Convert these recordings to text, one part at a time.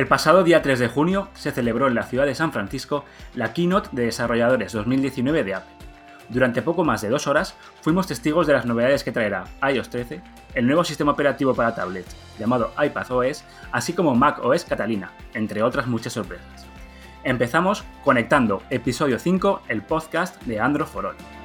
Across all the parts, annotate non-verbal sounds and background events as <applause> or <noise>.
El pasado día 3 de junio se celebró en la ciudad de San Francisco la Keynote de Desarrolladores 2019 de Apple. Durante poco más de dos horas fuimos testigos de las novedades que traerá iOS 13, el nuevo sistema operativo para tablets llamado iPadOS, así como macOS Catalina, entre otras muchas sorpresas. Empezamos conectando episodio 5, el podcast de Android for All.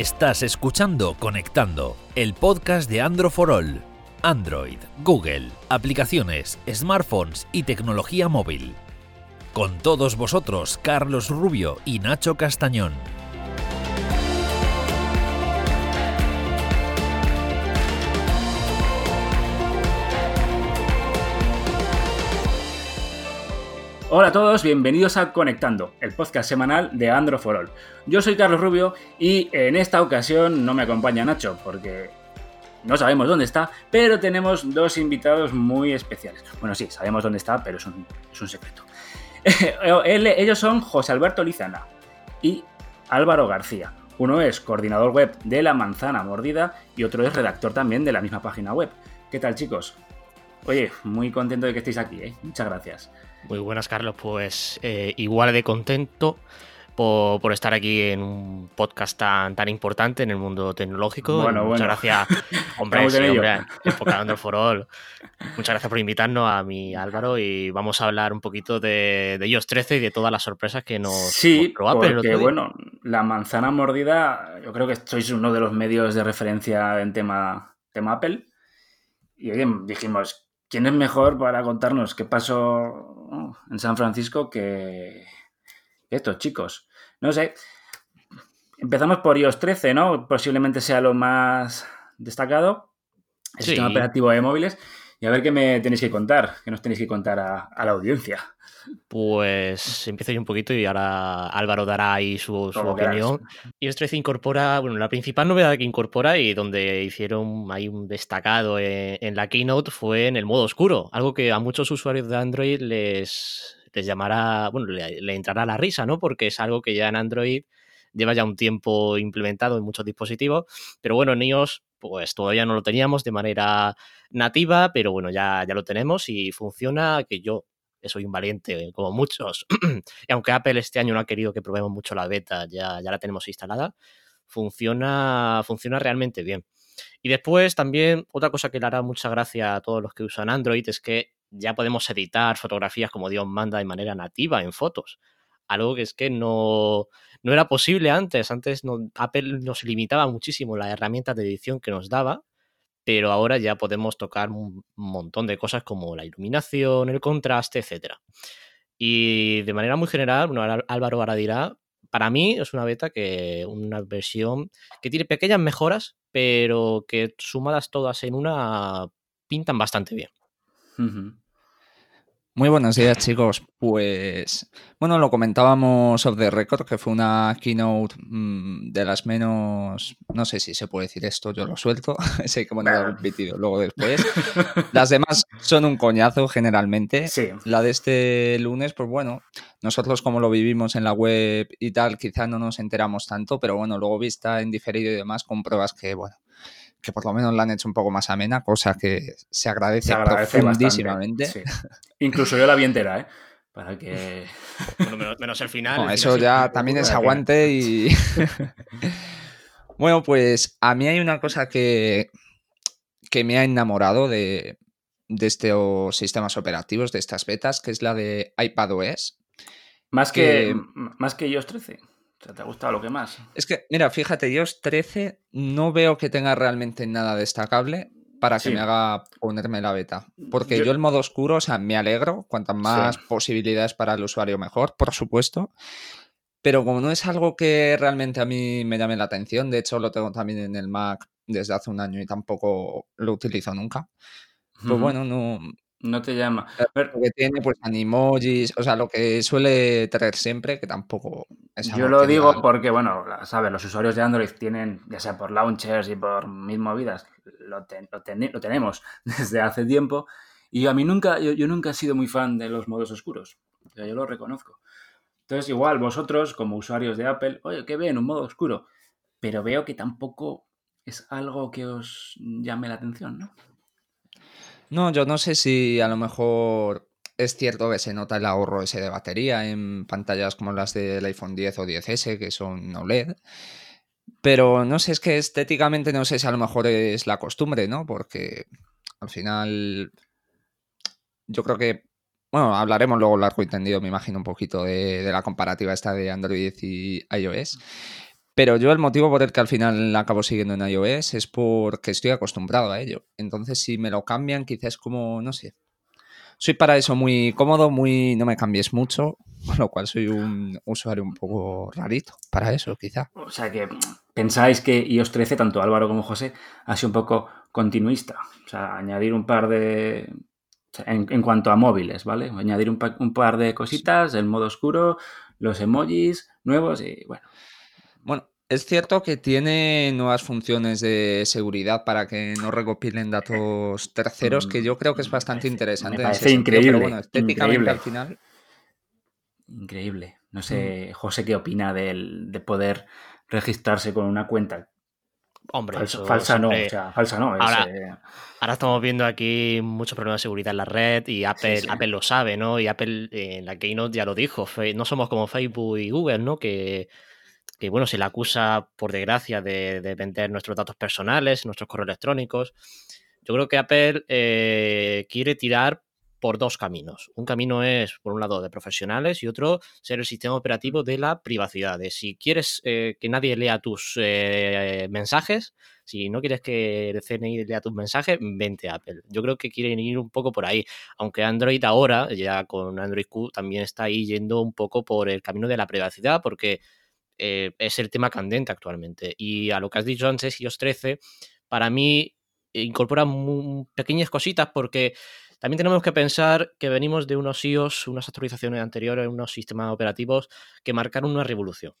Estás escuchando Conectando, el podcast de Android for All. Android, Google, aplicaciones, smartphones y tecnología móvil. Con todos vosotros, Carlos Rubio y Nacho Castañón. Hola a todos, bienvenidos a Conectando, el podcast semanal de Android for All. Yo soy Carlos Rubio y en esta ocasión no me acompaña Nacho porque no sabemos dónde está, pero tenemos dos invitados muy especiales. Bueno, sí, sabemos dónde está, pero es un, secreto. <laughs> ellos son José Alberto Lizana y Álvaro García. Uno es coordinador web de La Manzana Mordida y otro es redactor también de la misma página web. ¿Qué tal, chicos? Oye, muy contento de que estéis aquí, ¿eh? Muchas gracias. Muy buenas, Carlos. Pues eh, igual de contento por, estar aquí en un podcast tan, tan importante en el mundo tecnológico. Bueno, Muchas gracias, <laughs> hombre, sí, hombre, enfocando for all. Muchas gracias por invitarnos a mi Álvaro y vamos a hablar un poquito de, de iOS 13 y de todas las sorpresas que nos Sí, porque bueno, la manzana mordida, yo creo que sois uno de los medios de referencia en tema, tema Apple. Y dijimos, ¿quién es mejor para contarnos qué pasó en San Francisco que estos chicos? No sé. Empezamos por iOS 13, ¿no? Posiblemente sea lo más destacado. El sistema operativo de móviles. Y a ver qué me tenéis que contar, qué nos tenéis que contar a, la audiencia. Pues empiezo yo un poquito y ahora Álvaro dará ahí su, opinión. iOS 13 incorpora, bueno, la principal novedad que incorpora y donde hicieron ahí un destacado en, la keynote fue en el modo oscuro, algo que a muchos usuarios de Android les, les llamará, bueno, le, le entrará la risa, ¿no? Porque es algo que ya en Android lleva ya un tiempo implementado en muchos dispositivos, pero bueno, en iOS pues todavía no lo teníamos de manera nativa, pero bueno, ya, ya lo tenemos y funciona, que yo soy un valiente como muchos, <clears throat> y aunque Apple este año no ha querido que probemos mucho la beta, ya, ya la tenemos instalada, funciona, funciona realmente bien. Y después también otra cosa que le hará mucha gracia a todos los que usan Android es que ya podemos editar fotografías como Dios manda de manera nativa en fotos. Algo que es que no, no era posible antes. Antes Apple nos limitaba muchísimo las herramientas de edición que nos daba, pero ahora ya podemos tocar un montón de cosas como la iluminación, el contraste, etc. Y de manera muy general, Álvaro ahora dirá, para mí es una beta que, una versión que tiene pequeñas mejoras, pero que sumadas todas en una pintan bastante bien. Muy buenos días, chicos. Pues, bueno, lo comentábamos off the record, que fue una keynote mm, de las menos. No sé si se puede decir esto, yo lo suelto. <laughs> sé que bueno, lo repetido luego después. <laughs> Las demás son un coñazo generalmente. Sí. La de este lunes, pues bueno, nosotros como lo vivimos en la web y tal, quizá no nos enteramos tanto, pero bueno, luego vista en diferido y demás, con pruebas que, bueno, que por lo menos la han hecho un poco más amena, cosa que se agradece, profundísimamente. Incluso yo la vi entera, ¿eh? Para que. <laughs> menos, el final. eso ya también es aguante y. <laughs> bueno, pues a mí hay una cosa que, que me ha enamorado de, de estos sistemas operativos, de estas betas, que es la de iPadOS. Más que, más que iOS 13. ¿Te ha gustado lo que más? Es que, mira, fíjate, iOS 13 no veo que tenga realmente nada destacable para que me haga ponerme la beta. Porque yo... el modo oscuro, o sea, me alegro, cuantas más posibilidades para el usuario mejor, por supuesto. Pero como no es algo que realmente a mí me llame la atención, de hecho lo tengo también en el Mac desde hace un año y tampoco lo utilizo nunca, pues bueno, no, No te llama. Lo que tiene, pues, animojis, o sea, lo que suele traer siempre, que tampoco es Yo lo digo porque, bueno, sabes, los usuarios de Android tienen, ya sea por launchers y por mis movidas, lo, lo, tenemos <laughs> desde hace tiempo. Y a mí nunca, yo, nunca he sido muy fan de los modos oscuros. O sea, yo lo reconozco. Entonces, igual, vosotros, como usuarios de Apple, oye, qué bien, un modo oscuro. Pero veo que tampoco es algo que os llame la atención, ¿no? No, yo no sé si a lo mejor es cierto que se nota el ahorro ese de batería en pantallas como las del iPhone 10 o 10S, que son OLED. Pero no sé, es que estéticamente no sé si a lo mejor es la costumbre, ¿no? Porque al final yo creo que, bueno, hablaremos luego largo y tendido, me imagino, un poquito de, de la comparativa esta de Android y iOS. Pero yo el motivo por el que al final acabo siguiendo en iOS es porque estoy acostumbrado a ello. Entonces, si me lo cambian, quizás como, no sé. Soy para eso muy cómodo, muy no me cambies mucho, <laughs> con lo cual soy un usuario un poco rarito para eso, quizá. O sea que pensáis que iOS 13, tanto Álvaro como José, ha sido un poco continuista. O sea, añadir un par de. En, cuanto a móviles, ¿vale? Añadir un, un par de cositas, el modo oscuro, los emojis nuevos y bueno. Bueno, es cierto que tiene nuevas funciones de seguridad para que no recopilen datos terceros, que yo creo que es bastante interesante. Me parece increíble. bueno, estéticamente al final. Increíble. No sé, mm. José, ¿qué opina de, poder registrarse con una cuenta? Hombre, falsa no, o sea, falsa no. Eh, ahora, estamos viendo aquí muchos problemas de seguridad en la red y Apple, Apple lo sabe, ¿no? Y Apple en la Keynote ya lo dijo. No somos como Facebook y Google, ¿no? Que que bueno, se le acusa, por desgracia, de, vender nuestros datos personales, nuestros correos electrónicos. Yo creo que Apple eh, quiere tirar por dos caminos. Un camino es, por un lado, de profesionales y otro, ser el sistema operativo de la privacidad. De si quieres eh, que nadie lea tus eh, mensajes, si no quieres que el CNI lea tus mensajes, vente a Apple. Yo creo que quieren ir un poco por ahí. Aunque Android ahora, ya con Android Q, también está ahí yendo un poco por el camino de la privacidad, porque eh, es el tema candente actualmente. Y a lo que has dicho antes, iOS 13, para mí incorpora pequeñas cositas porque también tenemos que pensar que venimos de unos iOS, unas actualizaciones anteriores, unos sistemas operativos que marcaron una revolución.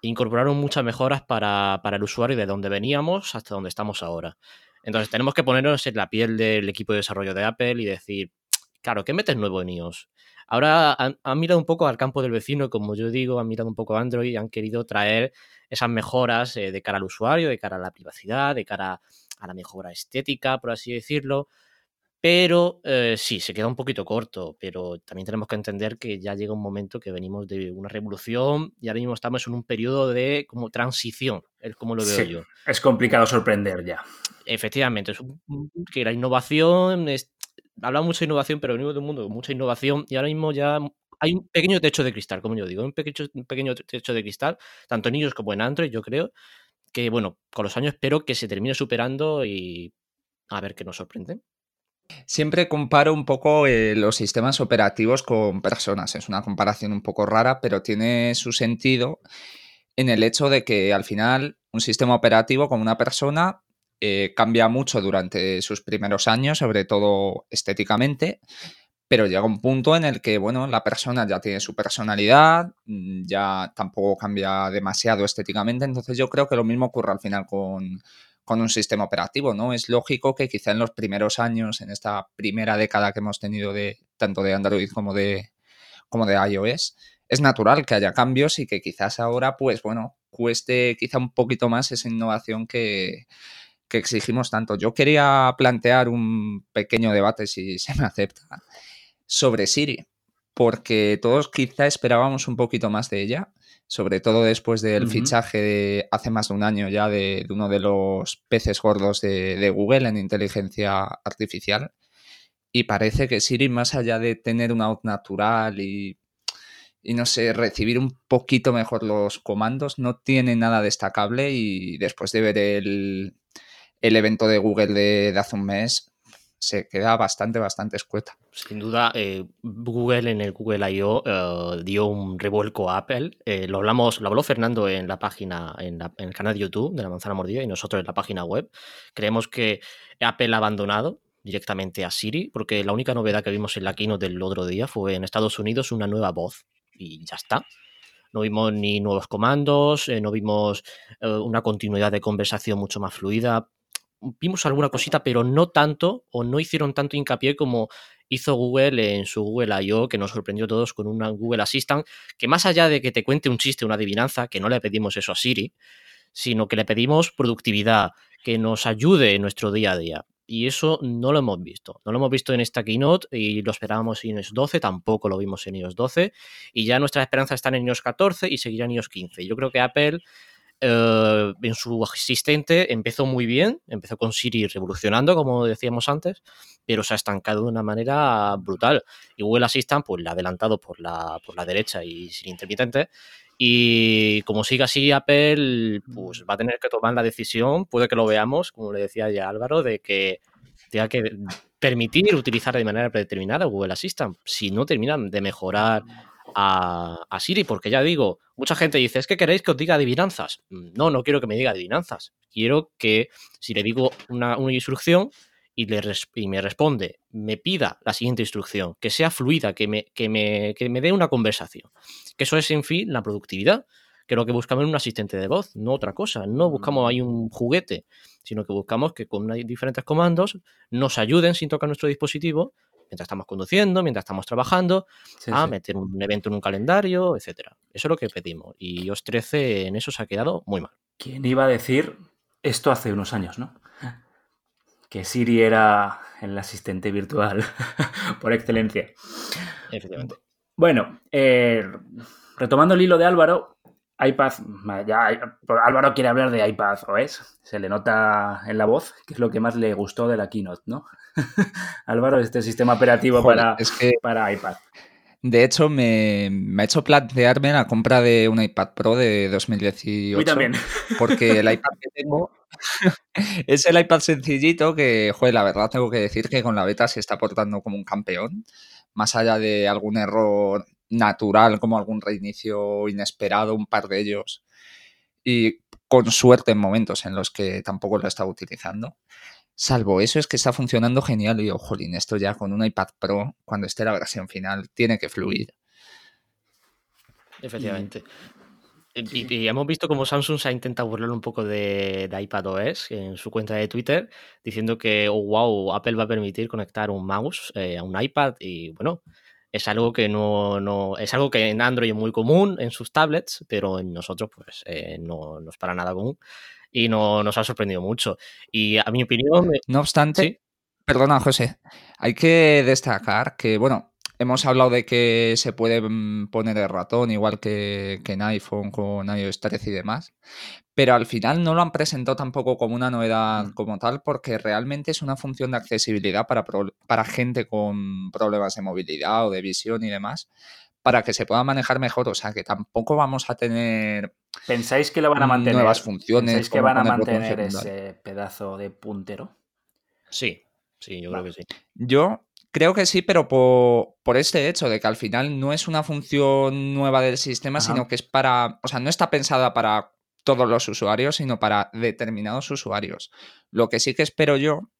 Incorporaron muchas mejoras para, para el usuario de donde veníamos hasta donde estamos ahora. Entonces tenemos que ponernos en la piel del equipo de desarrollo de Apple y decir, claro, ¿qué metes nuevo en iOS? Ahora han, mirado un poco al campo del vecino, como yo digo, han mirado un poco a Android y han querido traer esas mejoras eh, de cara al usuario, de cara a la privacidad, de cara a la mejora estética, por así decirlo. Pero eh, sí, se queda un poquito corto, pero también tenemos que entender que ya llega un momento que venimos de una revolución y ahora mismo estamos en un periodo de como transición, es como lo veo yo. Es complicado sorprender ya. Efectivamente, es que la innovación es, hablamos mucho de innovación, pero venimos de un mundo con mucha innovación y ahora mismo ya hay un pequeño techo de cristal, como yo digo, un pequeño, un pequeño techo de cristal, tanto en ellos como en Android, yo creo, que bueno, con los años espero que se termine superando y a ver qué nos sorprende. Siempre comparo un poco eh, los sistemas operativos con personas. Es una comparación un poco rara, pero tiene su sentido en el hecho de que al final un sistema operativo con una persona eh, cambia mucho durante sus primeros años, sobre todo estéticamente, pero llega un punto en el que, bueno, la persona ya tiene su personalidad, mm, ya tampoco cambia demasiado estéticamente, entonces yo creo que lo mismo ocurre al final con, con un sistema operativo, ¿no? Es lógico que quizá en los primeros años, en esta primera década que hemos tenido de tanto de Android como de, como de iOS, es natural que haya cambios y que quizás ahora, pues bueno, cueste quizá un poquito más esa innovación que, que exigimos tanto. Yo quería plantear un pequeño debate, si <laughs> se me acepta, sobre Siri, porque todos quizá esperábamos un poquito más de ella, sobre todo después del fichaje de hace más de un año ya de, uno de los peces gordos de, Google en inteligencia artificial. Y parece que Siri, más allá de tener una voz natural y, y no sé, recibir un poquito mejor los comandos, no tiene nada destacable y después de ver el, el evento de Google de, hace un mes se queda bastante, bastante escueta. Sin duda, eh, Google en el Google I.O. Eh, dio un revuelco a Apple. Eh, lo hablamos, lo habló Fernando en la página, en, el canal de YouTube de la manzana mordida y nosotros en la página web. Creemos que Apple ha abandonado directamente a Siri, porque la única novedad que vimos en la keynote del otro día fue en Estados Unidos una nueva voz y ya está. No vimos ni nuevos comandos, eh, no vimos una continuidad de conversación mucho más fluida. Vimos alguna cosita, pero no tanto o no hicieron tanto hincapié como hizo Google en su Google I.O., que nos sorprendió a todos con una Google Assistant, que más allá de que te cuente un chiste, una adivinanza, que no le pedimos eso a Siri, sino que le pedimos productividad, que nos ayude en nuestro día a día. Y eso no lo hemos visto. No lo hemos visto en esta keynote y lo esperábamos en iOS 12, tampoco lo vimos en iOS 12. Y ya nuestras esperanzas están en iOS 14 y seguirán en iOS 15. Yo creo que Apple eh, en su asistente empezó muy bien, empezó con Siri revolucionando, como decíamos antes, pero se ha estancado de una manera brutal. Y Google Assistant, pues le ha adelantado por la, por la derecha y sin intermitente. Y como siga así, Apple pues va a tener que tomar la decisión, puede que lo veamos, como le decía ya Álvaro, de que tenga que permitir utilizar de manera predeterminada Google Assistant. Si no terminan de mejorar a, Siri, porque ya digo, mucha gente dice, es que queréis que os diga adivinanzas. No, no quiero que me diga adivinanzas. Quiero que si le digo una, instrucción y, le y, me responde, me pida la siguiente instrucción, que sea fluida, que me, que me, que me dé una conversación. Que eso es, en fin, la productividad que lo que buscamos es un asistente de voz, no otra cosa. No buscamos ahí un juguete, sino que buscamos que con diferentes comandos nos ayuden sin tocar nuestro dispositivo mientras estamos conduciendo, mientras estamos trabajando, a meter un evento en un calendario, etcétera. Eso es lo que pedimos. Y iOS 13 en eso se ha quedado muy mal. ¿Quién iba a decir esto hace unos años, no? Que Siri era el asistente virtual <laughs> por excelencia. Efectivamente. Bueno, eh, retomando el hilo de Álvaro, iPad, ya Álvaro quiere hablar de iPad OS, se le nota en la voz, que es lo que más le gustó de la keynote, ¿no? <laughs> Álvaro, este sistema operativo para, para iPad. De hecho, me, ha hecho plantearme la compra de un iPad Pro de 2018. también. Porque el iPad que tengo <laughs> es el iPad sencillito que, joder, la verdad tengo que decir que con la beta se está portando como un campeón. Más allá de algún error natural como algún reinicio inesperado, un par de ellos, y con suerte en momentos en los que tampoco lo he estado utilizando. Salvo eso, es que está funcionando genial y digo, jolín, esto ya con un iPad Pro, cuando esté la versión final, tiene que fluir. Efectivamente. Y, hemos visto cómo Samsung se ha intentado burlar un poco de, de iPadOS en su cuenta de Twitter, diciendo que, oh, wow, Apple va a permitir conectar un mouse eh, a un iPad. Y bueno, es algo que no, no, es algo que en Android es muy común en sus tablets, pero en nosotros pues eh, no, no, es para nada común y no nos ha sorprendido mucho. Y a mi opinión... No obstante, perdona José, hay que destacar que, bueno, hemos hablado de que se puede mm, poner el ratón igual que, que en iPhone con iOS 13 y demás, pero al final no lo han presentado tampoco como una novedad mm. como tal, porque realmente es una función de accesibilidad para, para gente con problemas de movilidad o de visión y demás, para que se pueda manejar mejor. O sea, que tampoco vamos a tener. ¿Pensáis que lo van a mantener? Nuevas funciones. ¿Pensáis que van a mantener ese pedazo de puntero? Sí, sí, yo creo que sí. Yo creo que sí, pero por, este hecho de que al final no es una función nueva del sistema, sino que es para. O sea, no está pensada para todos los usuarios, sino para determinados usuarios. Lo que sí que espero yo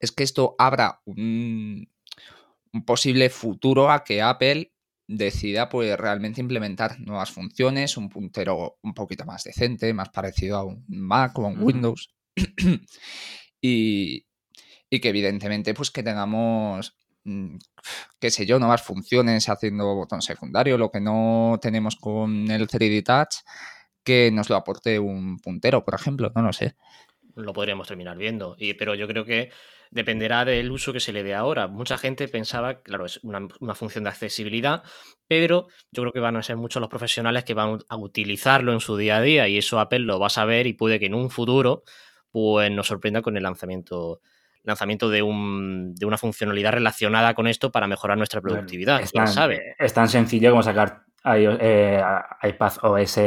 es que esto abra un, posible futuro a que Apple decida pues realmente implementar nuevas funciones, un puntero un poquito más decente, más parecido a un Mac o a un Windows. <clears throat> y, y, que evidentemente pues que tengamos mm, qué sé yo, nuevas funciones haciendo botón secundario, lo que no tenemos con el 3D Touch, que nos lo aporte un puntero, por ejemplo, no lo sé. Lo podríamos terminar viendo, y, pero yo creo que dependerá del uso que se le dé ahora. Mucha gente pensaba, claro, es una, función de accesibilidad, pero yo creo que van a ser muchos los profesionales que van a utilizarlo en su día a día y eso Apple lo va a saber y puede que en un futuro pues nos sorprenda con el lanzamiento lanzamiento de, un, de una funcionalidad relacionada con esto para mejorar nuestra productividad. es, tan, sabe? es tan sencillo como sacar eh, iPad OS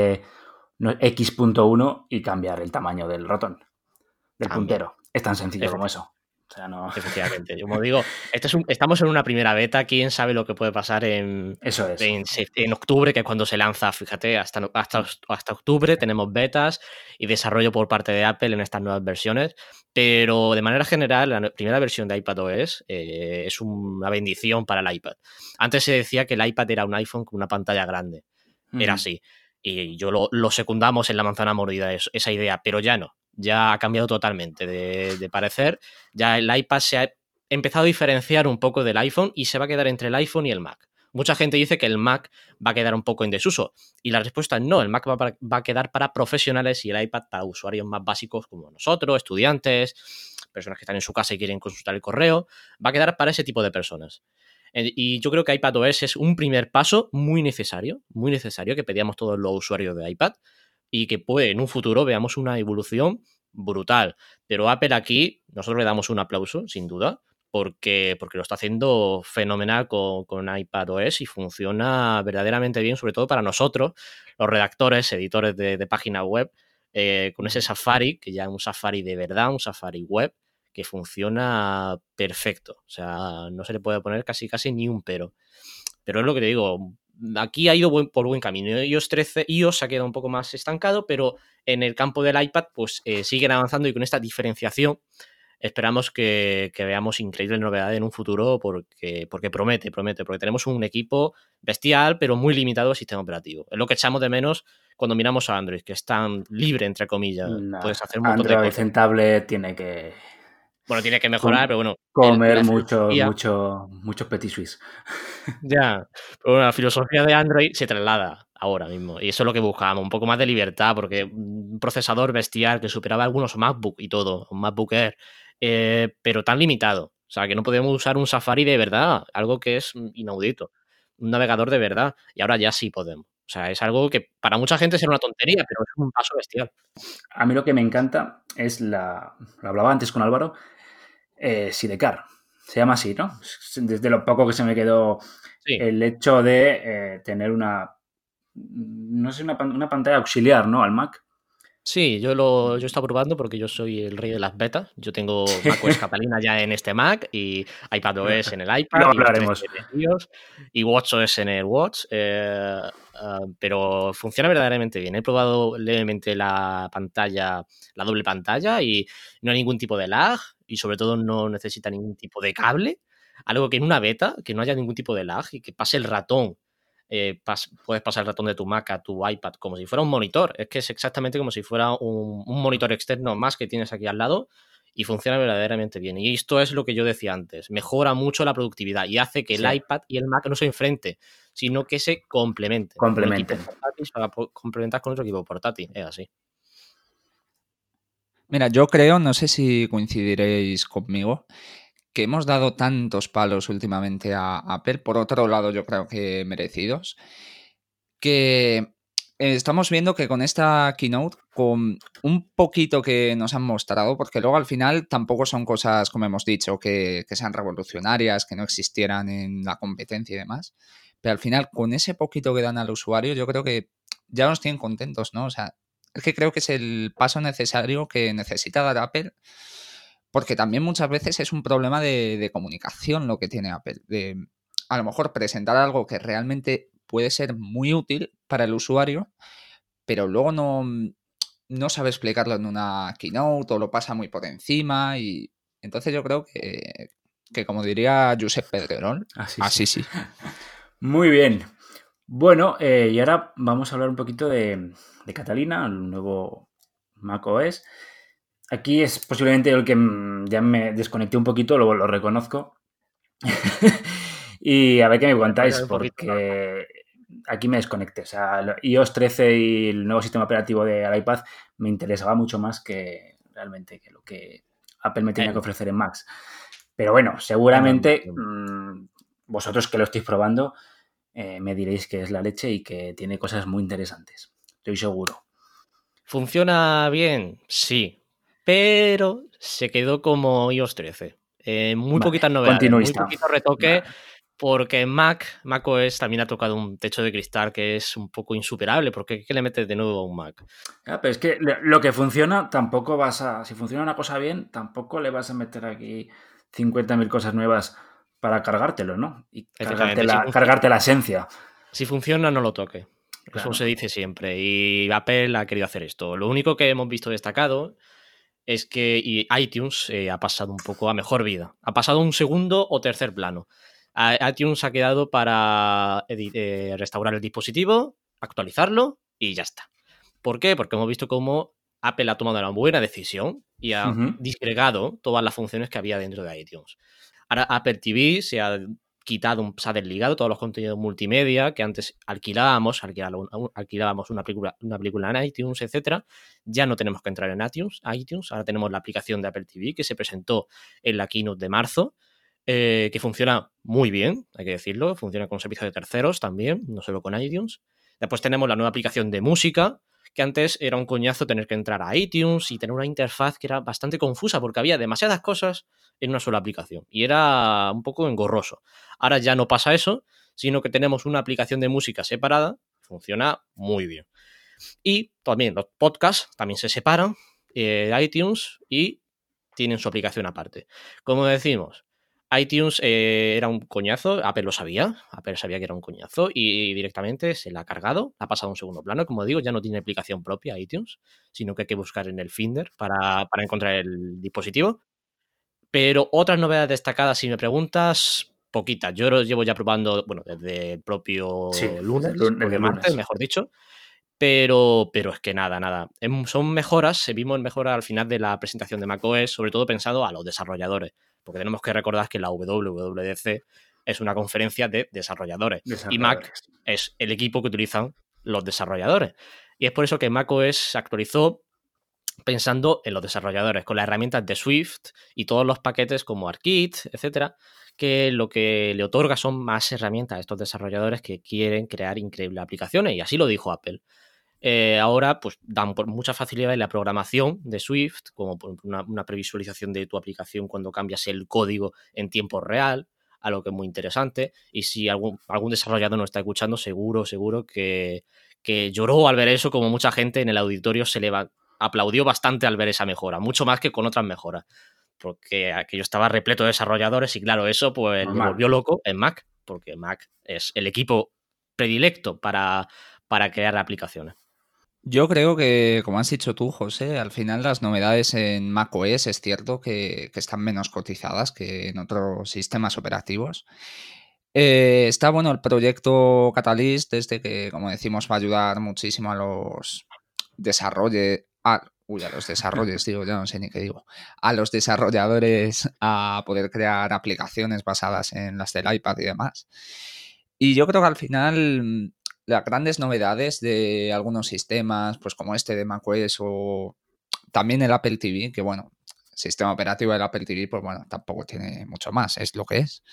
X.1 y cambiar el tamaño del rotón, del puntero. Es tan sencillo como eso. O sea, no. Efectivamente. Como digo, este es estamos en una primera beta. ¿Quién sabe lo que puede pasar en, Eso es. en, octubre, que es cuando se lanza? Fíjate, hasta, hasta, hasta octubre tenemos betas y desarrollo por parte de Apple en estas nuevas versiones. Pero de manera general, la primera versión de iPadOS eh, es una bendición para el iPad. Antes se decía que el iPad era un iPhone con una pantalla grande. Era así. Y yo lo, lo, secundamos en la manzana mordida, esa idea, pero ya no ya ha cambiado totalmente de, parecer. Ya el iPad se ha empezado a diferenciar un poco del iPhone y se va a quedar entre el iPhone y el Mac. Mucha gente dice que el Mac va a quedar un poco en desuso y la respuesta es no, el Mac va, a quedar para profesionales y el iPad para usuarios más básicos como nosotros, estudiantes, personas que están en su casa y quieren consultar el correo, va a quedar para ese tipo de personas. Eh, y yo creo que iPadOS es un primer paso muy necesario, muy necesario que pedíamos todos los usuarios de iPad y que puede en un futuro veamos una evolución brutal. Pero Apple aquí, nosotros le damos un aplauso, sin duda, porque, porque lo está haciendo fenomenal con, con iPadOS y funciona verdaderamente bien, sobre todo para nosotros, los redactores, editores de, de página web, eh, con ese Safari, que ya es un Safari de verdad, un Safari web, que funciona perfecto. O sea, no se le puede poner casi casi ni un pero. Pero es lo que te digo, aquí ha ido por buen camino. iOS 13, iOS ha quedado un poco más estancado, pero en el campo del iPad, pues eh, siguen avanzando y con esta diferenciación esperamos que, veamos increíbles novedades en un futuro porque, porque promete, promete, porque tenemos un equipo bestial, pero muy limitado al sistema operativo. Es lo que echamos de menos cuando miramos a Android, que es tan libre, entre comillas. Puedes hacer un montón Android de tablet tiene que bueno, tiene que mejorar, pero bueno. Comer mucho, mucho, mucho petit suisse. <laughs> Ya, pero bueno, la filosofía de Android se traslada ahora mismo. Y eso es lo que buscábamos, un poco más de libertad, porque un procesador bestial que superaba algunos MacBook y todo, un MacBook Air, eh, pero tan limitado. O sea, que no podemos usar un Safari de verdad, algo que es inaudito. Un navegador de verdad. Y ahora ya sí podemos. O sea, es algo que para mucha gente será una tontería, pero es un paso bestial. A mí lo que me encanta es la. Lo hablaba antes con Álvaro, eh, Sidecar. Se llama así, ¿no? Desde lo poco que se me quedó el hecho de eh, tener una, no sé, una, pantalla auxiliar, ¿no? Al Mac. Sí, yo lo yo he estado probando porque yo soy el rey de las betas. Yo tengo macOS Catalina <laughs> ya en este Mac y iPadOS en el <laughs> iPad. y, y WatchOS en el Watch. Eh, ah, pero funciona verdaderamente bien. He probado levemente la pantalla, la doble pantalla y no hay ningún tipo de lag y sobre todo no necesita ningún tipo de cable. Algo que en una beta, que no haya ningún tipo de lag y que pase el ratón. Eh, puedes pasar el ratón de tu Mac a tu iPad como si fuera un monitor. Es que es exactamente como si fuera un, monitor externo más que tienes aquí al lado y funciona verdaderamente bien. Y esto es lo que yo decía antes, mejora mucho la productividad y hace que el iPad y el Mac no se enfrenten, sino que se complementen. Complementen. Para complementar con otro equipo portátil, es así. Mira, yo creo, no sé si coincidiréis conmigo, que hemos dado tantos palos últimamente a Apple, por otro lado yo creo que merecidos, que estamos viendo que con esta keynote, con un poquito que nos han mostrado, porque luego al final tampoco son cosas, como hemos dicho, que, que sean revolucionarias, que no existieran en la competencia y demás, pero al final con ese poquito que dan al usuario, yo creo que ya nos tienen contentos, ¿no? O sea, es que creo que es el paso necesario que necesita dar Apple, porque también muchas veces es un problema de, comunicación lo que tiene Apple, de a lo mejor presentar algo que realmente puede ser muy útil para el usuario, pero luego no, no sabe explicarlo en una keynote o lo pasa muy por encima y entonces yo creo que, que como diría Josep Pedrerol, así, sí. <laughs> Muy bien. Bueno, eh, y ahora vamos a hablar un poquito de, Catalina, el nuevo macOS. Aquí es posiblemente el que mm, ya me desconecté un poquito, lo, lo reconozco. <laughs> y a ver qué me contáis, porque aquí me desconecté. O sea, iOS 13 y el nuevo sistema operativo de iPad me interesaba mucho más que realmente que lo que Apple me tenía que ofrecer en Max. Pero bueno, seguramente mm, vosotros que lo estáis probando, eh, me diréis que es la leche y que tiene cosas muy interesantes. Estoy seguro. ¿Funciona bien? Sí. Pero se quedó como iOS 13. Eh, muy poquitas novedades, muy poquito retoque. Porque Mac, macOS también ha tocado un techo de cristal que es un poco insuperable. porque ¿Qué le metes de nuevo a un Mac? pero es que lo que funciona, tampoco vas a. Si funciona una cosa bien, tampoco le vas a meter aquí 50.000 cosas nuevas para cargártelo, ¿no? Y cargarte la, cargarte la esencia. Si funciona, no lo toque. Eso se dice siempre. Y Apple ha querido hacer esto. Lo único que hemos visto destacado es que iTunes eh, ha pasado un poco a mejor vida. Ha pasado un segundo o tercer plano iTunes ha quedado para eh, restaurar el dispositivo, actualizarlo y ya está. ¿Por qué? Porque hemos visto cómo Apple ha tomado una buena decisión y ha disgregado todas las funciones que había dentro de iTunes. Ahora Apple TV se ha quitado, se ha desligado todos los contenidos multimedia que antes alquilábamos, alquilábamos una película, una película en iTunes, etcétera. Ya no tenemos que entrar en iTunes, iTunes, ahora tenemos la aplicación de Apple TV que se presentó en la keynote de marzo eh, que funciona muy bien, hay que decirlo, funciona con servicios de terceros también, no solo con iTunes. Después tenemos la nueva aplicación de música, que antes era un coñazo tener que entrar a iTunes y tener una interfaz que era bastante confusa porque había demasiadas cosas en una sola aplicación y era un poco engorroso. Ahora ya no pasa eso, sino que tenemos una aplicación de música separada, funciona muy bien. Y también los podcasts también se separan eh, iTunes y tienen su aplicación aparte. Como decimos, iTunes eh, era un coñazo, Apple lo sabía, Apple sabía que era un coñazo y directamente se la ha cargado, ha pasado a un segundo plano, como digo, ya no tiene aplicación propia iTunes, sino que hay que buscar en el Finder para, encontrar el dispositivo. Pero otras novedades destacadas, si me preguntas, poquitas. Yo lo llevo ya probando, bueno, desde el propio lunes, desde martes, mejor dicho. Pero, pero es que nada, nada. Em, son mejoras, se vimos mejoras al final de la presentación de macOS, sobre todo pensado a los desarrolladores porque tenemos que recordar que la WWDC es una conferencia de desarrolladores, y Mac es el equipo que utilizan los desarrolladores. Y es por eso que macOS se actualizó pensando en los desarrolladores, con las herramientas de Swift y todos los paquetes como ARKit, etcétera, que lo que le otorga son más herramientas a estos desarrolladores que quieren crear increíbles aplicaciones, y así lo dijo Apple. Eh, ahora pues dan por mucha facilidad en la programación de Swift, como una, una, previsualización de tu aplicación cuando cambias el código en tiempo real, algo que es muy interesante. Y si algún, algún desarrollador no está escuchando, seguro, seguro que, que, lloró al ver eso, como mucha gente en el auditorio se le aplaudió bastante al ver esa mejora, mucho más que con otras mejoras. Porque aquello estaba repleto de desarrolladores y claro, eso pues me volvió loco en Mac, porque Mac es el equipo predilecto para, para crear aplicaciones. Yo creo que, como has dicho tú, José, al final las novedades en macOS es cierto que, están menos cotizadas que en otros sistemas operativos. Eh, está bueno el proyecto Catalyst, desde que, como decimos, va a ayudar muchísimo a los desarrollos. uy, a los desarrollos, digo, ya no sé ni qué digo. A los desarrolladores a poder crear aplicaciones basadas en las del iPad y demás. Y yo creo que al final las grandes novedades de algunos sistemas, pues como este de macOS o también el Apple TV, que bueno, sistema operativo del Apple TV, pues bueno, tampoco tiene mucho más, es lo que es.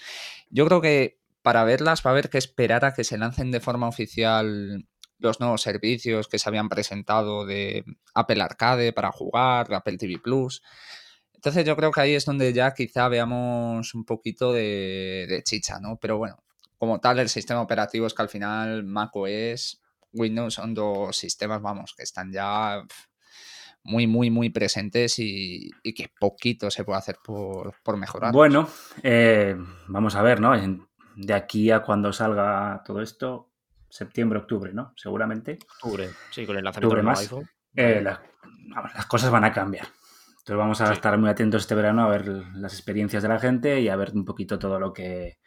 Yo creo que para verlas va a haber que esperar a que se lancen de forma oficial los nuevos servicios que se habían presentado de Apple Arcade para jugar, de Apple TV Plus. Entonces yo creo que ahí es donde ya quizá veamos un poquito de, de chicha, ¿no? Pero bueno, como tal, el sistema operativo es que al final macOS, Windows son dos sistemas, vamos, que están ya muy, muy, muy presentes y, que poquito se puede hacer por, mejorar. Bueno, eh, vamos a ver, ¿no? De aquí a cuando salga todo esto, septiembre, octubre, ¿no? Seguramente. Octubre, sí, con el lanzamiento del iPhone. Eh, las cosas van a cambiar. Entonces vamos a estar muy atentos este verano a ver las experiencias de la gente y a ver un poquito todo lo que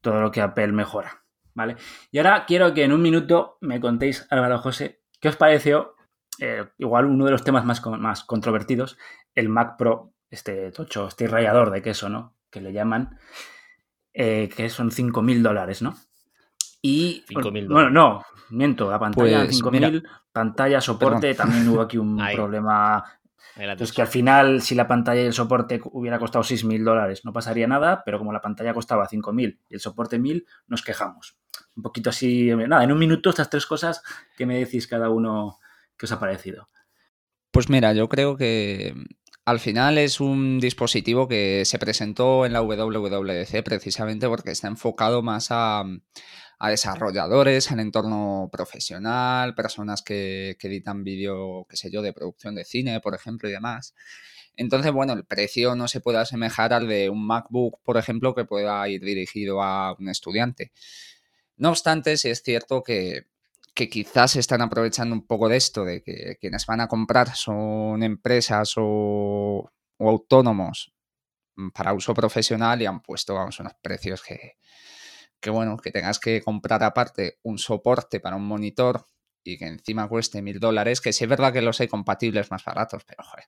todo lo que Apple mejora. ¿Vale? Y ahora quiero que en un minuto me contéis, Álvaro José, ¿qué os pareció? Eh, igual uno de los temas más, más controvertidos, el Mac Pro, este tocho, este rayador de queso, ¿no? Que le llaman, eh, que son 5.000 dólares, ¿no? Y. 5.000 Bueno, no, miento, la pantalla pues, 5.000, pantalla, soporte, también hubo aquí un <laughs> problema entonces, que al final, si la pantalla y el soporte hubiera costado 6.000 dólares, no pasaría nada, pero como la pantalla costaba 5.000 y el soporte 1.000, nos quejamos. Un poquito así, nada, en un minuto estas tres cosas, ¿qué me decís cada uno que os ha parecido? Pues mira, yo creo que al final es un dispositivo que se presentó en la WWDC precisamente porque está enfocado más a, a desarrolladores, al entorno profesional, personas que, que editan vídeo, qué sé yo, de producción de cine, por ejemplo, y demás. Entonces, bueno, el precio no se puede asemejar al de un MacBook, por ejemplo, que pueda ir dirigido a un estudiante. No obstante, sí es cierto que, que quizás están aprovechando un poco de esto, de que quienes van a comprar son empresas o, o autónomos para uso profesional y han puesto vamos, unos precios que, que, bueno, que tengas que comprar aparte un soporte para un monitor y que encima cueste mil dólares, que sí es verdad que los hay compatibles más baratos, pero joder,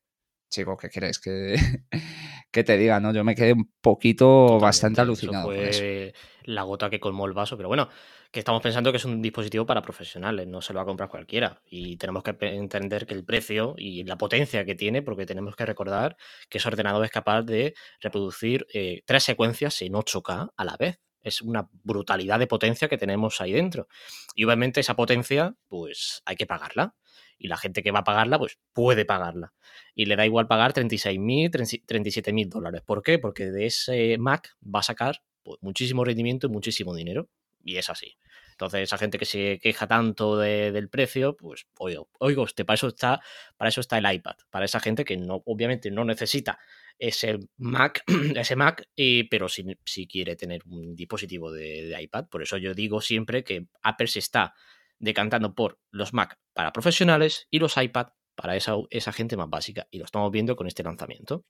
chico, ¿qué quieres que, <laughs> que te diga? ¿no? Yo me quedé un poquito bastante alucinado. Eso fue la gota que colmó el vaso, pero bueno, que estamos pensando que es un dispositivo para profesionales, no se lo va a comprar cualquiera. Y tenemos que entender que el precio y la potencia que tiene, porque tenemos que recordar que ese ordenador es capaz de reproducir eh, tres secuencias en 8K a la vez. Es una brutalidad de potencia que tenemos ahí dentro. Y obviamente esa potencia, pues hay que pagarla y la gente que va a pagarla, pues puede pagarla. Y le da igual pagar 36.000, 37.000 dólares. ¿Por qué? Porque de ese Mac va a sacar pues, muchísimo rendimiento y muchísimo dinero. Y es así. Entonces, esa gente que se queja tanto del precio, pues, oigo, oigo para, eso está, para eso está el iPad. Para esa gente que no, obviamente no necesita ese Mac, <clears throat> ese Mac y, pero si, si quiere tener un dispositivo de, de iPad. Por eso yo digo siempre que Apple se está decantando por los Mac para profesionales y los iPad para esa, esa gente más básica. Y lo estamos viendo con este lanzamiento.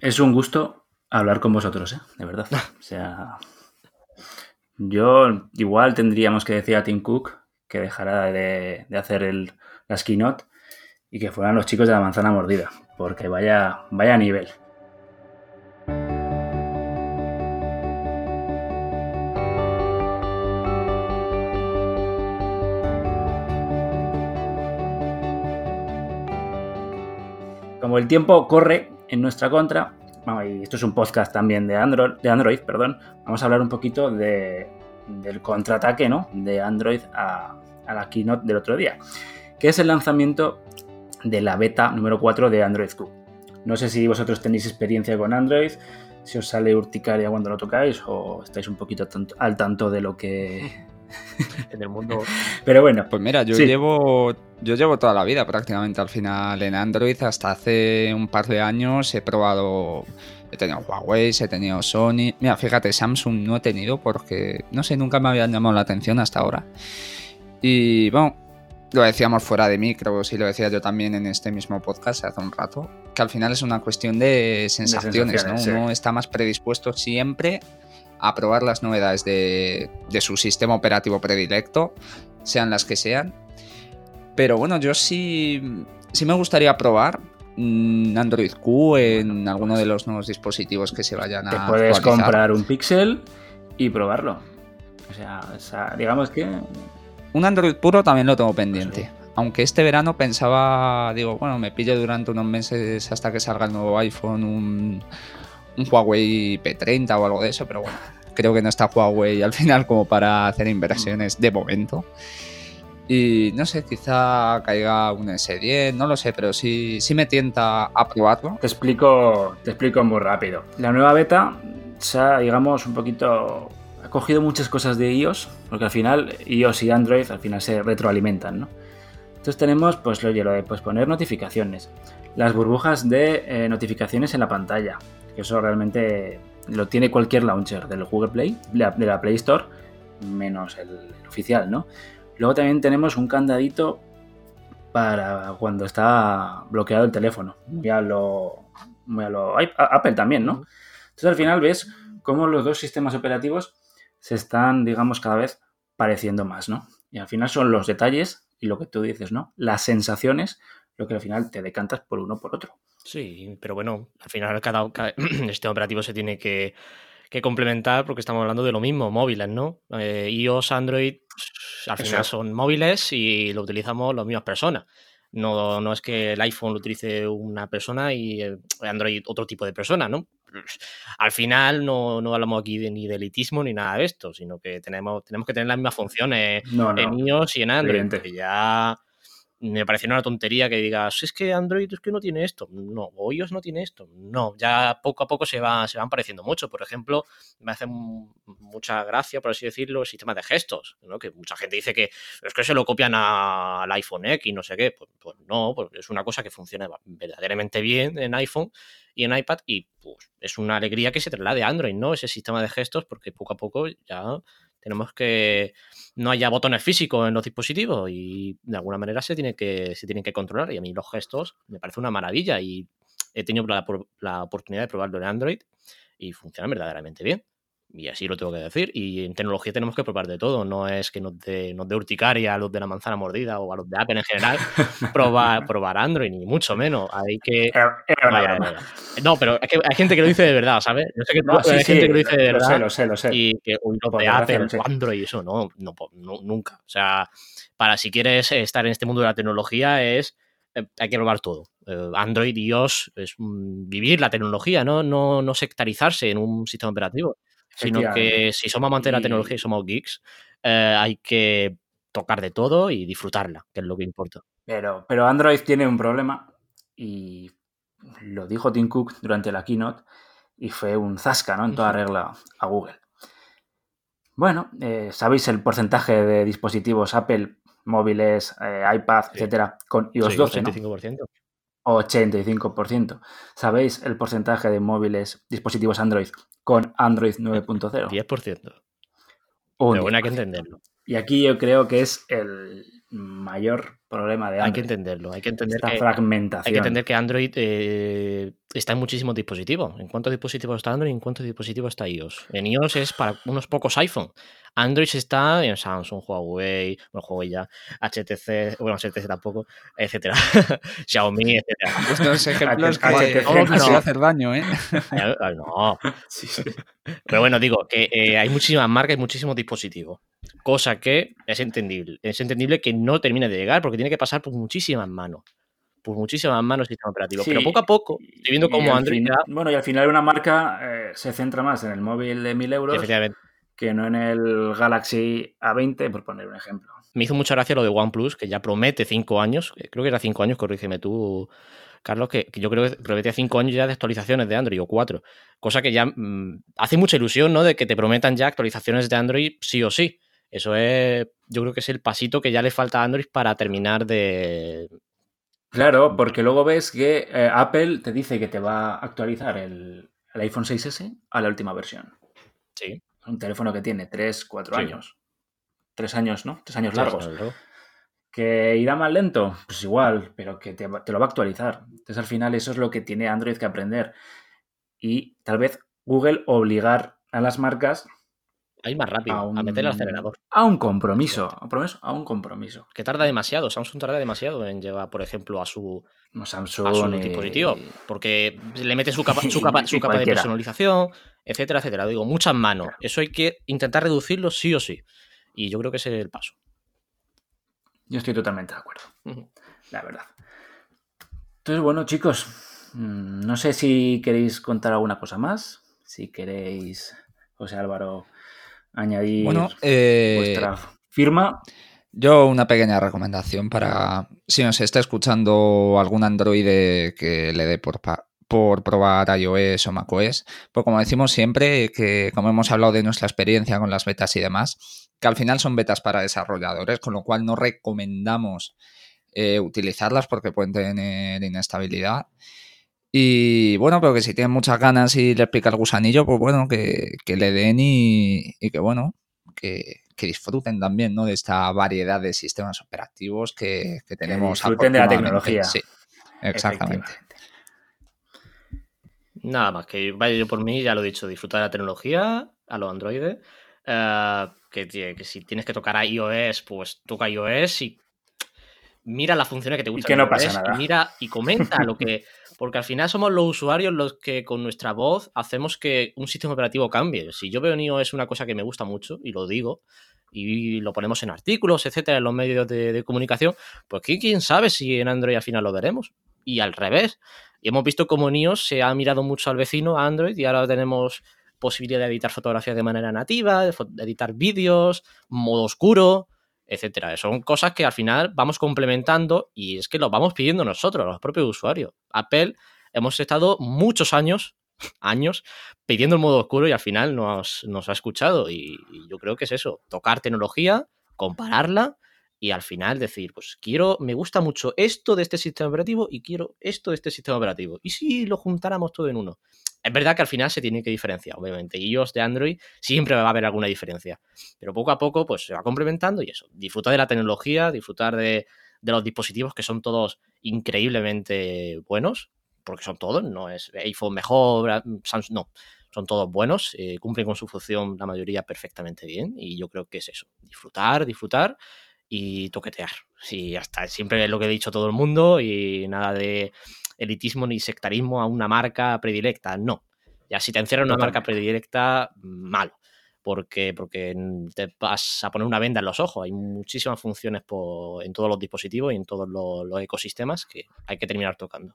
Es un gusto hablar con vosotros, ¿eh? de verdad. <laughs> O sea, yo igual tendríamos que decir a Tim Cook que dejara de, de hacer el, las keynote y que fueran los chicos de la manzana mordida, porque vaya, vaya nivel. como el tiempo corre en nuestra contra, y esto es un podcast también de Android, de Android perdón, vamos a hablar un poquito de, del contraataque ¿no? de Android a, a, la keynote del otro día, que es el lanzamiento de la beta número 4 de Android Q. No sé si vosotros tenéis experiencia con Android, si os sale urticaria cuando lo tocáis o estáis un poquito al tanto de lo que <laughs> en el mundo. <laughs> Pero bueno. Pues mira, yo llevo. Yo llevo toda la vida prácticamente al final en Android. Hasta hace un par de años he probado. He tenido Huawei, he tenido Sony. Mira, fíjate, Samsung no he tenido porque, no sé, nunca me habían llamado la atención hasta ahora. Y bueno, lo decíamos fuera de micros y lo decía yo también en este mismo podcast hace un rato, que al final es una cuestión de sensaciones, ¿no? Uno está más predispuesto siempre a probar las novedades de, su sistema operativo predilecto, sean las que sean. Pero bueno, yo sí, sí me gustaría probar mm, Android Q en alguno de los nuevos dispositivos que se vayan a. Te puedes comprar un Pixel y probarlo. O sea, digamos que. Un Android puro también lo tengo pendiente. Aunque este verano pensaba, digo, bueno, me pillo durante unos meses hasta que salga el nuevo iPhone un, un Huawei P30 o algo de eso, pero bueno, creo que no está Huawei al final como para hacer inversiones de momento. Y no sé, quizá caiga un S10, no lo sé, pero sí, sí me tienta a probarlo. Te explico, te explico muy rápido. La nueva beta se ha, digamos, un poquito. Ha cogido muchas cosas de iOS, porque al final iOS y Android al final se retroalimentan, ¿no? Entonces tenemos, pues, lo, de pues, poner notificaciones, las burbujas de eh, notificaciones en la pantalla, que eso realmente lo tiene cualquier launcher del Google Play, de la Play Store, menos el, oficial, ¿no? Luego también tenemos un candadito para cuando está bloqueado el teléfono. Muy a lo, muy a lo Apple también, ¿no? Entonces al final ves cómo los dos sistemas operativos se están, digamos, cada vez pareciendo más, ¿no? Y al final son los detalles y lo que tú dices, ¿no? Las sensaciones, lo que al final te decantas por uno por otro. Sí, pero bueno, al final cada, cada sistema <clears throat> operativo se tiene que, complementar porque estamos hablando de lo mismo, móviles, ¿no? Eh, iOS, Android, al final son móviles y lo utilizamos las mismas personas. No, no es que el iPhone lo utilice una persona y Android otro tipo de persona, ¿no? Al final no, no hablamos aquí de, ni de elitismo ni nada de esto, sino que tenemos, tenemos que tener las mismas funciones en iOS y en Android. Que ya me pareció una tontería que digas, es que Android es que no tiene esto. No, o iOS no tiene esto. No, ya poco a poco se, va, se van pareciendo mucho. Por ejemplo, me hace mucha gracia, por así decirlo, el sistema de gestos. Que mucha gente dice que es que se lo copian al iPhone X y no sé qué. Pues, pues no, pues es una cosa que funciona verdaderamente bien en iPhone y en iPad y pues es una alegría que se traslade a Android, ¿no? Ese sistema de gestos porque poco a poco ya tenemos que no haya botones físicos en los dispositivos y de alguna manera se, tiene que, se tienen que controlar. Y a mí los gestos me parece una maravilla y he tenido la, la oportunidad de probarlo en Android y funciona verdaderamente bien. Y así lo tengo que decir. Y en tecnología tenemos que probar de todo. No es que nos dé, nos urticaria a los de la manzana mordida o a los de Apple en general probar, <laughs> probar Android, ni mucho menos. Hay que. No, pero es que hay gente que lo dice de verdad, ¿sabes? Yo sé que hay gente que lo dice de verdad. Lo sé, lo sé, Y que los de Apple, o Android, eso no, no, nunca. O sea, para si quieres estar en este mundo de la tecnología es eh, hay que probar todo. Eh, Android iOS es vivir la tecnología, ¿no? No, no sectarizarse en un sistema operativo sino que si somos amantes de la tecnología y somos geeks, eh, hay que tocar de todo y disfrutarla, que es lo que importa. Pero, pero Android tiene un problema y lo dijo Tim Cook durante la keynote y fue un zasca, ¿no? En toda regla a Google. Bueno, eh, sabéis el porcentaje de dispositivos Apple, móviles, eh, iPad, etcétera, con iOS 12, 85%. 85%. ¿Sabéis el porcentaje de móviles, dispositivos Android con Android 9.0? 10%. Pero bueno, hay que entenderlo. Y aquí yo creo que es el mayor problema de Android. Hay que entenderlo, hay que entender Esta fragmentación. Hay que entender que Android eh, está en muchísimos dispositivos. ¿En cuántos dispositivos está Android y en cuántos dispositivos está iOS? En iOS es para unos pocos iPhone. Android está en Samsung, Huawei, bueno, Huawei ya, HTC, bueno, HTC tampoco, etcétera, <laughs> Xiaomi, etcétera. <laughs> Estos ejemplos que no, no, hacer daño, ¿eh? No. <laughs> Pero bueno, digo que eh, hay muchísimas marcas y muchísimos dispositivos. Cosa que es entendible. Es entendible que no termine de llegar porque tiene que pasar por muchísimas manos por muchísimas manos el sistema operativo. Pero poco a poco, estoy viendo cómo Android. Bueno, y al final una marca eh, se centra más en el móvil de 1000 euros que no en el Galaxy A20, por poner un ejemplo. Me hizo mucha gracia lo de OnePlus, que ya promete cinco años, creo que era cinco años, corrígeme tú, Carlos, que, yo creo que prometía cinco años ya de actualizaciones de Android o cuatro. Cosa que ya mm, hace mucha ilusión, ¿no? De que te prometan ya actualizaciones de Android sí o sí. Eso es, yo creo que es el pasito que ya le falta a Android para terminar de... Claro, porque luego ves que eh, Apple te dice que te va a actualizar el, iPhone 6S a la última versión. Sí. Un teléfono que tiene 3, 4 años. 3 años, ¿no? 3 años largos. ¿Que irá más lento? Pues igual, pero que te, te, lo va a actualizar. Entonces al final eso es lo que tiene Android que aprender. Y tal vez Google obligar a las marcas a ir más rápido, a, meter el acelerador. A un compromiso, a un compromiso. Que tarda demasiado, Samsung tarda demasiado en llevar, por ejemplo, a su, Samsung dispositivo. Porque le mete su capa, su capa, <laughs> su capa de personalización, etcétera, etcétera. Digo, muchas manos. Eso hay que intentar reducirlo sí o sí. Y yo creo que ese es el paso. Yo estoy totalmente de acuerdo. La verdad. Entonces, bueno, chicos, mm, no sé si queréis contar alguna cosa más. Si queréis, José Álvaro, añadir bueno, eh, vuestra firma. Yo una pequeña recomendación para si nos está escuchando algún Android que le dé por, por probar iOS o macOS, pues como decimos siempre, que como hemos hablado de nuestra experiencia con las betas y demás, que al final son betas para desarrolladores, con lo cual no recomendamos eh, utilizarlas porque pueden tener inestabilidad. Y bueno, pero que si tienen muchas ganas y les pica el gusanillo, pues bueno, que, le den y, que bueno, que, disfruten también ¿no? de esta variedad de sistemas operativos que, tenemos. Que disfruten de la tecnología. Sí, exactamente. Nada más, que vaya yo por mí, ya lo he dicho, disfrutar de la tecnología a los androides. Eh, que, que, si tienes que tocar iOS, pues toca iOS y mira las funciones que te gustan. Y que no pasa nada. mira y comenta lo que. <laughs> Porque al final somos los usuarios los que con nuestra voz hacemos que un sistema operativo cambie. Si yo veo en iOS una cosa que me gusta mucho, y lo digo, y lo ponemos en artículos, etcétera, en los medios de, comunicación, pues quién sabe si en Android al final lo veremos. Y al revés. Y hemos visto cómo en iOS se ha mirado mucho al vecino, a Android, y ahora tenemos posibilidad de editar fotografías de manera nativa, de editar vídeos, modo oscuro, etcétera. Son cosas que al final vamos complementando y es que lo vamos pidiendo nosotros, los propios usuarios. Apple hemos estado muchos años, <laughs> años, pidiendo el modo oscuro y al final nos, nos ha escuchado. Y, y, yo creo que es eso, tocar tecnología, compararla y al final decir, pues quiero, me gusta mucho esto de este sistema operativo y quiero esto de este sistema operativo. ¿Y si lo juntáramos todo en uno? Es verdad que al final se tiene que diferenciar, obviamente. iOS de Android siempre va a haber alguna diferencia. Pero poco a poco, pues se va complementando y eso. Disfrutar de la tecnología, disfrutar de, de los dispositivos que son todos increíblemente buenos, porque son todos, no es iPhone mejor, Samsung, no. Son todos buenos, eh, cumplen con su función la mayoría perfectamente bien. Y yo creo que es eso. Disfrutar, disfrutar y toquetear. Sí, hasta siempre es lo que he dicho todo el mundo y nada de elitismo ni sectarismo a una marca predilecta, no. Ya si te encierras una marca predilecta, malo. Porque, porque te vas a poner una venda en los ojos. Hay muchísimas funciones por, en todos los dispositivos y en todos los, los ecosistemas que hay que terminar tocando.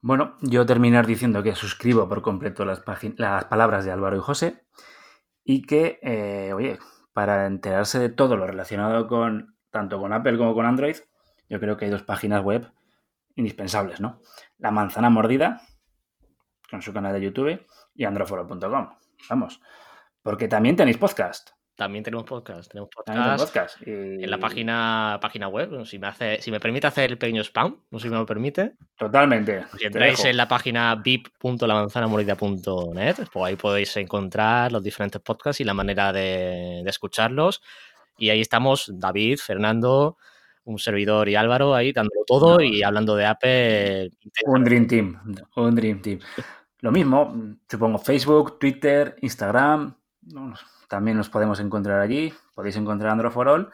Bueno, yo terminar diciendo que suscribo por completo las, las palabras de Álvaro y José y que, eh, oye, para enterarse de todo lo relacionado con tanto con Apple como con Android, yo creo que hay dos páginas web indispensables, ¿no? La manzana mordida, con su canal de YouTube, y androforo.com. Vamos, porque también tenéis podcast. También tenemos podcast. Tenemos podcast, en la página, página web. Si me, hace, si me permite hacer el pequeño spam, no sé si me lo permite. Totalmente. Si entráis en la página vip.lamanzanamorida.net, pues ahí podéis encontrar los diferentes podcasts y la manera de, de escucharlos. Y ahí estamos David, Fernando, un servidor y Álvaro ahí dándolo todo y hablando de Apple. Un Dream Team. Un Dream Team. Lo mismo, supongo, Facebook, Twitter, Instagram. También nos podemos encontrar allí. Podéis encontrar Android for All.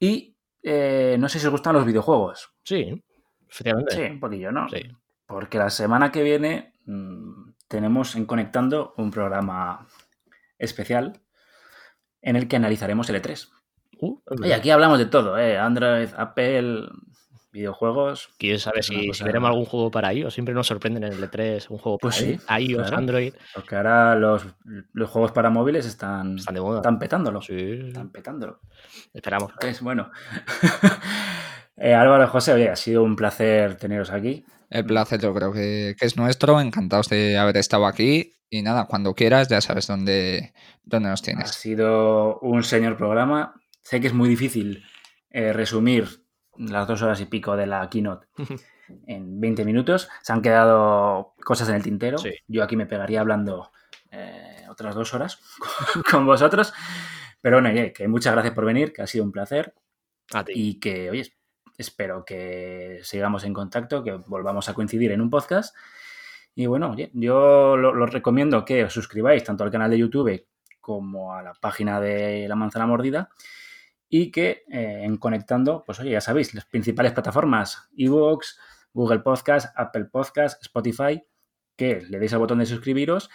Y eh, no sé si os gustan los videojuegos. Sí, efectivamente. Sí, un poquillo, ¿no? Sí. Porque la semana que viene mmm, tenemos en Conectando un programa especial en el que analizaremos el E3. Uh, y aquí hablamos de todo, ¿eh? Android, Apple, videojuegos. ¿Quién sabe si, cosa... si, veremos algún juego para iOS? Siempre nos sorprenden en el E3 un juego pues para sí, iOS, claro. Android. Porque ahora los, los, juegos para móviles están, están, de moda. están petándolo. Sí. Están petándolo. Esperamos. Es bueno. <laughs> eh, Álvaro José, oye, ha sido un placer teneros aquí. El placer yo creo que, que, es nuestro. Encantados de haber estado aquí. Y nada, cuando quieras ya sabes dónde, dónde nos tienes. Ha sido un señor programa. Sé que es muy difícil eh, resumir las dos horas y pico de la keynote <laughs> en 20 minutos. Se han quedado cosas en el tintero. Sí. Yo aquí me pegaría hablando eh, otras dos horas <laughs> con vosotros. Pero bueno, oye, que muchas gracias por venir, que ha sido un placer. A ti. Y que, oye, espero que sigamos en contacto, que volvamos a coincidir en un podcast. Y bueno, oye, yo lo, lo recomiendo que os suscribáis tanto al canal de YouTube como a la página de La Manzana Mordida y que eh, en Conectando, pues oye, ya sabéis, las principales plataformas, Evox, Google Podcast, Apple Podcast, Spotify, que le deis al botón de suscribiros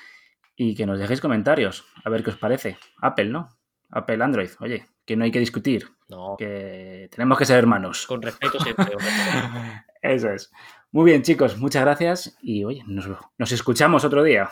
y que nos dejéis comentarios, a ver qué os parece. Apple, ¿no? Apple, Android, oye, que no hay que discutir, no. que tenemos que ser hermanos. Con respeto siempre. <laughs> Eso es. Muy bien, chicos, muchas gracias y oye, nos, nos escuchamos otro día.